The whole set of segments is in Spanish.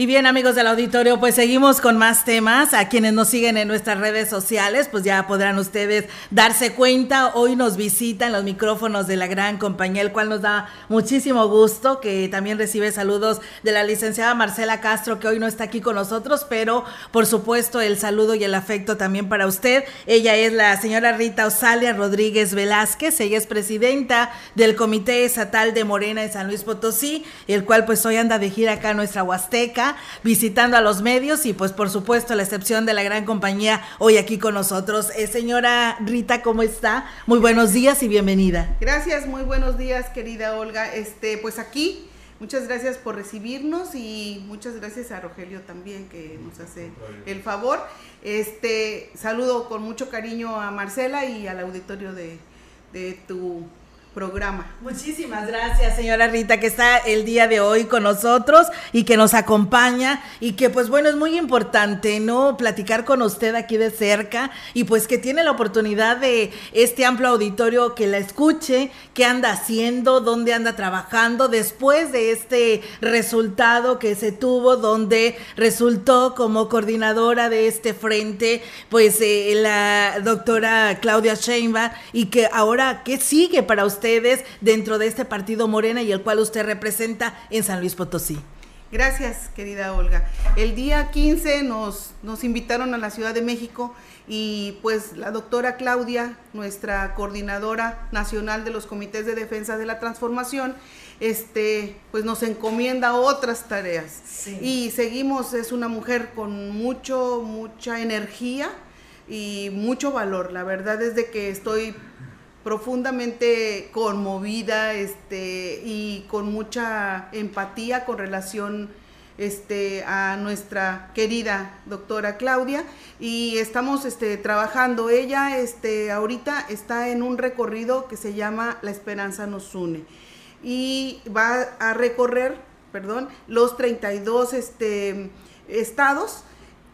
Y bien amigos del auditorio, pues seguimos con más temas. A quienes nos siguen en nuestras redes sociales, pues ya podrán ustedes darse cuenta. Hoy nos visitan los micrófonos de la gran compañía, el cual nos da muchísimo gusto, que también recibe saludos de la licenciada Marcela Castro, que hoy no está aquí con nosotros, pero por supuesto el saludo y el afecto también para usted. Ella es la señora Rita Osalia Rodríguez Velázquez, ella es presidenta del Comité Estatal de Morena de San Luis Potosí, el cual pues hoy anda de gira acá en nuestra Huasteca visitando a los medios y pues por supuesto la excepción de la gran compañía hoy aquí con nosotros. Eh, señora Rita, ¿cómo está? Muy buenos días y bienvenida. Gracias, muy buenos días querida Olga. Este, pues aquí Muchas gracias por recibirnos y muchas gracias a Rogelio también que nos hace el favor. Este saludo con mucho cariño a Marcela y al auditorio de, de tu programa. Muchísimas gracias, señora Rita, que está el día de hoy con nosotros y que nos acompaña y que pues bueno, es muy importante, ¿no? Platicar con usted aquí de cerca y pues que tiene la oportunidad de este amplio auditorio que la escuche, qué anda haciendo, dónde anda trabajando después de este resultado que se tuvo, donde resultó como coordinadora de este frente, pues eh, la doctora Claudia Sheinbaum y que ahora, ¿qué sigue para usted? Ustedes dentro de este partido Morena y el cual usted representa en San Luis Potosí. Gracias, querida Olga. El día 15 nos, nos invitaron a la Ciudad de México y pues la doctora Claudia, nuestra coordinadora nacional de los comités de defensa de la transformación, este, pues nos encomienda otras tareas. Y seguimos, es una mujer con mucho, mucha energía y mucho valor. La verdad es de que estoy profundamente conmovida este, y con mucha empatía con relación este, a nuestra querida doctora Claudia. Y estamos este, trabajando. Ella este, ahorita está en un recorrido que se llama La Esperanza nos une. Y va a recorrer, perdón, los 32 este, estados.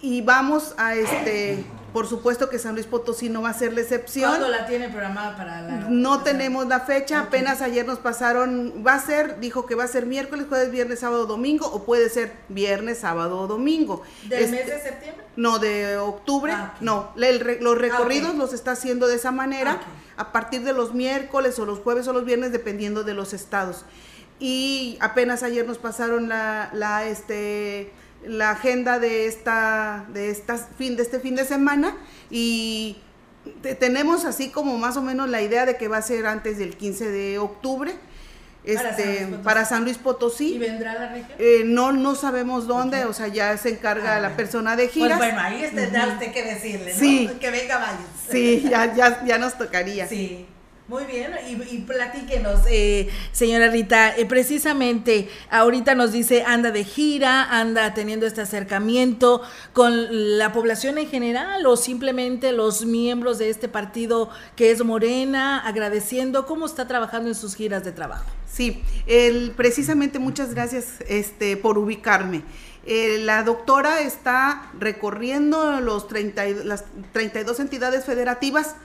Y vamos a este por supuesto que San Luis Potosí no va a ser la excepción. ¿Cuándo la tiene programada para la.? No tenemos la fecha, apenas ayer nos pasaron. Va a ser, dijo que va a ser miércoles, jueves, viernes, sábado, domingo, o puede ser viernes, sábado o domingo. ¿Del este, mes de septiembre? No, de octubre. Ah, no, los recorridos los está haciendo de esa manera, ah, a partir de los miércoles o los jueves o los viernes, dependiendo de los estados. Y apenas ayer nos pasaron la, la este la agenda de esta de fin de este fin de semana y tenemos así como más o menos la idea de que va a ser antes del 15 de octubre este para San Luis Potosí, ¿Y vendrá la región? Eh, no no sabemos dónde o sea ya se encarga ah, la persona de giras. pues bueno ahí tendrá usted que decirle ¿no? sí. que venga vaya sí ya ya ya nos tocaría. Sí muy bien, y, platíquenos, eh, señora Rita, eh, precisamente ahorita nos dice, anda de gira, anda teniendo este acercamiento con la población en general o simplemente los miembros de este partido que es Morena, agradeciendo cómo está trabajando en sus giras de trabajo. Sí, el, precisamente muchas gracias este, por ubicarme. Eh, la doctora está recorriendo los 30, las 32 entidades federativas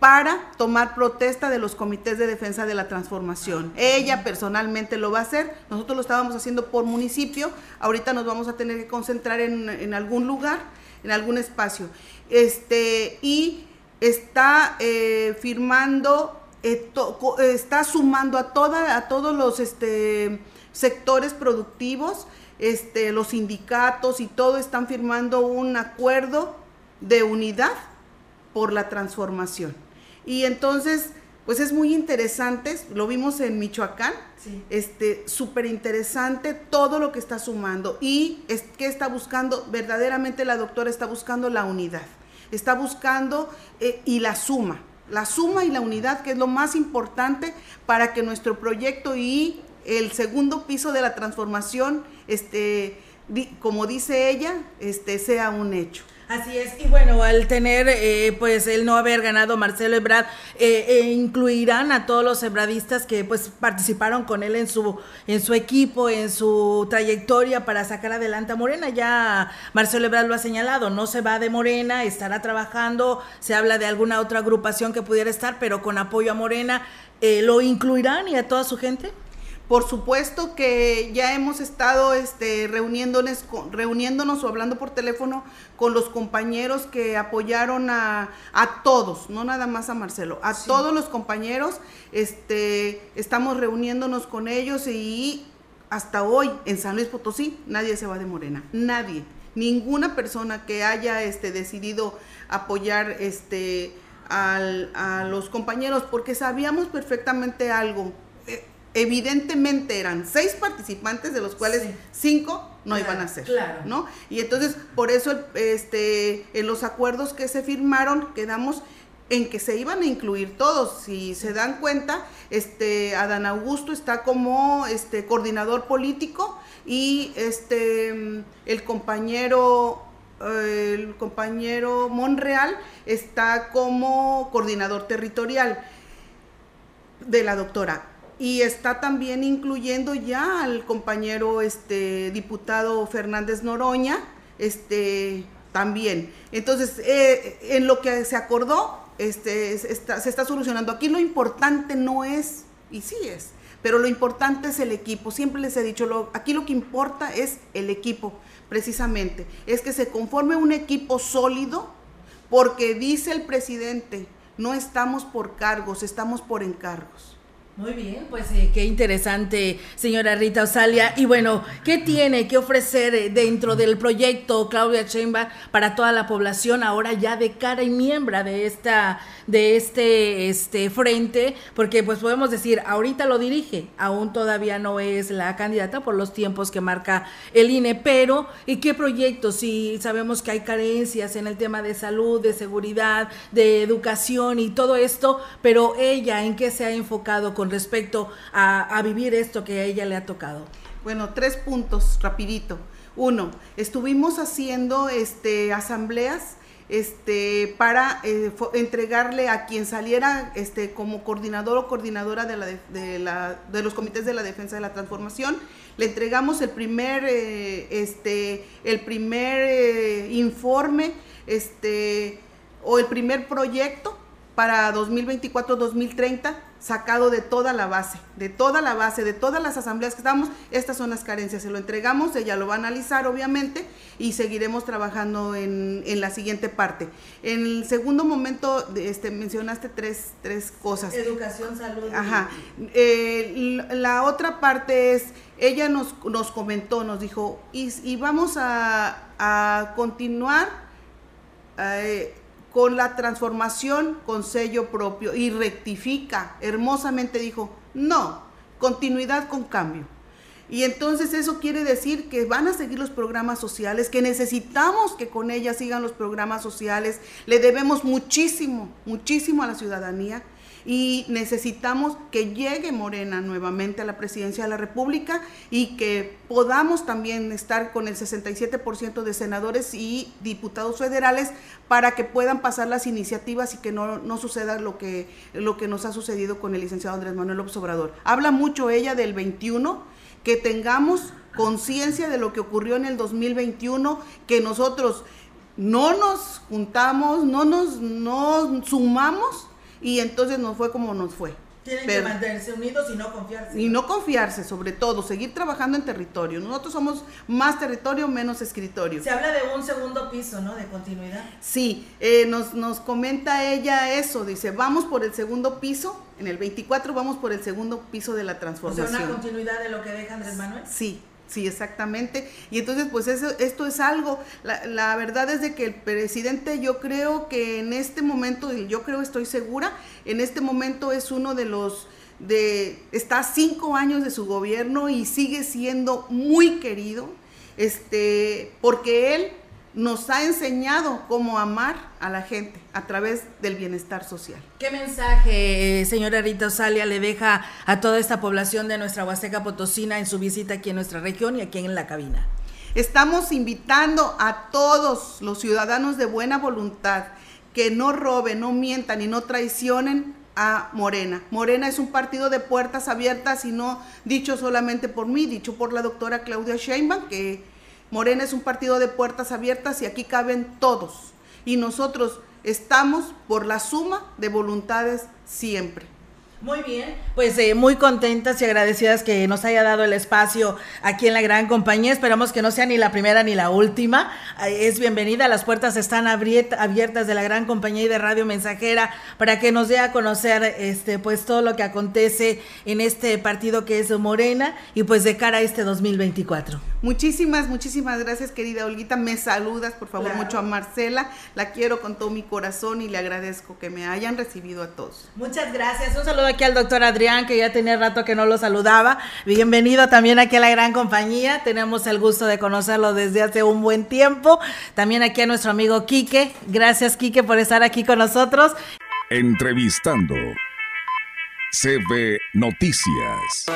para tomar protesta de los comités de defensa de la transformación. Ella personalmente lo va a hacer, nosotros lo estábamos haciendo por municipio, ahorita nos vamos a tener que concentrar en, algún lugar, en algún espacio. Este, y está eh, firmando, eh, está sumando a, toda, a todos los este, sectores productivos, este, los sindicatos y todo están firmando un acuerdo de unidad por la transformación. Y entonces, pues es muy interesante, lo vimos en Michoacán, este, súper interesante todo lo que está sumando y es que está buscando, verdaderamente la doctora está buscando la unidad, está buscando eh, y la suma, la suma y la unidad, que es lo más importante para que nuestro proyecto y el segundo piso de la transformación, este, como dice ella, este, sea un hecho. Así es, y bueno, al tener, eh, pues, el no haber ganado Marcelo Ebrard, eh, eh, incluirán a todos los ebradistas que, pues, participaron con él en su, en su equipo, en su trayectoria para sacar adelante a Morena. Ya Marcelo Ebrard lo ha señalado, no se va de Morena, estará trabajando, se habla de alguna otra agrupación que pudiera estar, pero con apoyo a Morena. ¿Lo incluirán y a toda su gente? Por supuesto que ya hemos estado este, reuniéndonos, reuniéndonos o hablando por teléfono con los compañeros que apoyaron a, todos, no nada más a Marcelo, a todos los compañeros. Este, estamos reuniéndonos con ellos y hasta hoy en San Luis Potosí nadie se va de Morena, nadie, ninguna persona que haya este, decidido apoyar este, a los compañeros, porque sabíamos perfectamente algo evidentemente eran seis participantes, de los cuales cinco no iban a ser, ¿no? Y entonces, por eso, este, en los acuerdos que se firmaron, quedamos en que se iban a incluir todos. Si se dan cuenta, este, Adán Augusto está como este, coordinador político y este, el compañero el compañero Monreal está como coordinador territorial de la doctora y está también incluyendo ya al compañero este diputado Fernández Noroña, este también. Entonces, eh, en lo que se acordó, este, se está solucionando. Aquí lo importante no es, y sí es, pero lo importante es el equipo. Siempre les he dicho, lo, aquí lo que importa es el equipo, precisamente. Es que se conforme un equipo sólido, porque dice el presidente, no estamos por cargos, estamos por encargos. Muy bien, pues eh, qué interesante, señora Rita Osalia. Y bueno, ¿qué tiene que ofrecer eh, dentro del proyecto Claudia Sheinbaum para toda la población ahora ya de cara y miembro de esta de este este frente? Porque pues podemos decir, ahorita lo dirige, aún todavía no es la candidata por los tiempos que marca el INE, pero ¿y qué proyectos? Si sabemos que hay carencias en el tema de salud, de seguridad, de educación y todo esto, pero ella en qué se ha enfocado con respecto a, vivir esto que a ella le ha tocado? Bueno, tres puntos, rapidito. Uno, estuvimos haciendo este, asambleas este, para eh, entregarle a quien saliera este, como coordinador o coordinadora de, la, de, la, de, los comités de la defensa de la transformación. Le entregamos el primer, eh, este, el primer eh, informe este, o el primer proyecto para 2024-2030 sacado de toda la base, de toda la base, de todas las asambleas que estamos, estas son las carencias, se lo entregamos, ella lo va a analizar obviamente y seguiremos trabajando en, la siguiente parte. En el segundo momento, este, mencionaste tres, tres cosas. Educación, salud. Ajá. Eh, la otra parte es, ella nos, nos comentó, nos dijo, y, vamos a, a continuar. Eh, con la transformación con sello propio y rectifica. Hermosamente dijo, no, continuidad con cambio. Y entonces eso quiere decir que van a seguir los programas sociales, que necesitamos que con ella sigan los programas sociales. Le debemos muchísimo, muchísimo a la ciudadanía y necesitamos que llegue Morena nuevamente a la presidencia de la República y que podamos también estar con el 67% de senadores y diputados federales para que puedan pasar las iniciativas y que no, no suceda lo que, lo que nos ha sucedido con el licenciado Andrés Manuel López Obrador. Habla mucho ella del 21, que tengamos conciencia de lo que ocurrió en el 2021, que nosotros no nos juntamos, no nos no sumamos y entonces nos fue como nos fue. Tienen que mantenerse unidos y no confiarse. Y no confiarse, sobre todo, seguir trabajando en territorio. Nosotros somos más territorio, menos escritorio. Se habla de un segundo piso, ¿no? De continuidad. Sí, eh, nos, nos comenta ella eso, dice, vamos por el segundo piso, en el 24 vamos por el segundo piso de la transformación. O sea, una continuidad de lo que deja Andrés Manuel. Sí, Sí, exactamente. Y entonces, pues eso, esto es algo, la, la, verdad es de que el presidente yo creo que en este momento, yo creo, estoy segura, en este momento es uno de los, de, está cinco años de su gobierno y sigue siendo muy querido, este, porque él nos ha enseñado cómo amar a la gente a través del bienestar social. ¿Qué mensaje, señora Rita Osalia, le deja a toda esta población de nuestra Huasteca Potosina en su visita aquí en nuestra región y aquí en la cabina? Estamos invitando a todos los ciudadanos de buena voluntad que no roben, no mientan y no traicionen a Morena. Morena es un partido de puertas abiertas y no dicho solamente por mí, dicho por la doctora Claudia Sheinbaum, que Morena es un partido de puertas abiertas y aquí caben todos. Y nosotros estamos por la suma de voluntades siempre. Muy bien, pues eh, muy contentas y agradecidas que nos haya dado el espacio aquí en la gran compañía. Esperamos que no sea ni la primera ni la última. Es bienvenida, las puertas están abiertas de la gran compañía y de Radio Mensajera para que nos dé a conocer este pues todo lo que acontece en este partido que es Morena y pues de cara a este 2024. Muchísimas, muchísimas gracias, querida Olguita. Me saludas, por favor, mucho a Marcela. La quiero con todo mi corazón y le agradezco que me hayan recibido a todos. Muchas gracias. Un saludo aquí al doctor Adrián, que ya tenía rato que no lo saludaba. Bienvenido también aquí a la gran compañía. Tenemos el gusto de conocerlo desde hace un buen tiempo. También aquí a nuestro amigo Quique. Gracias, Quique, por estar aquí con nosotros. Entrevistando CB Noticias.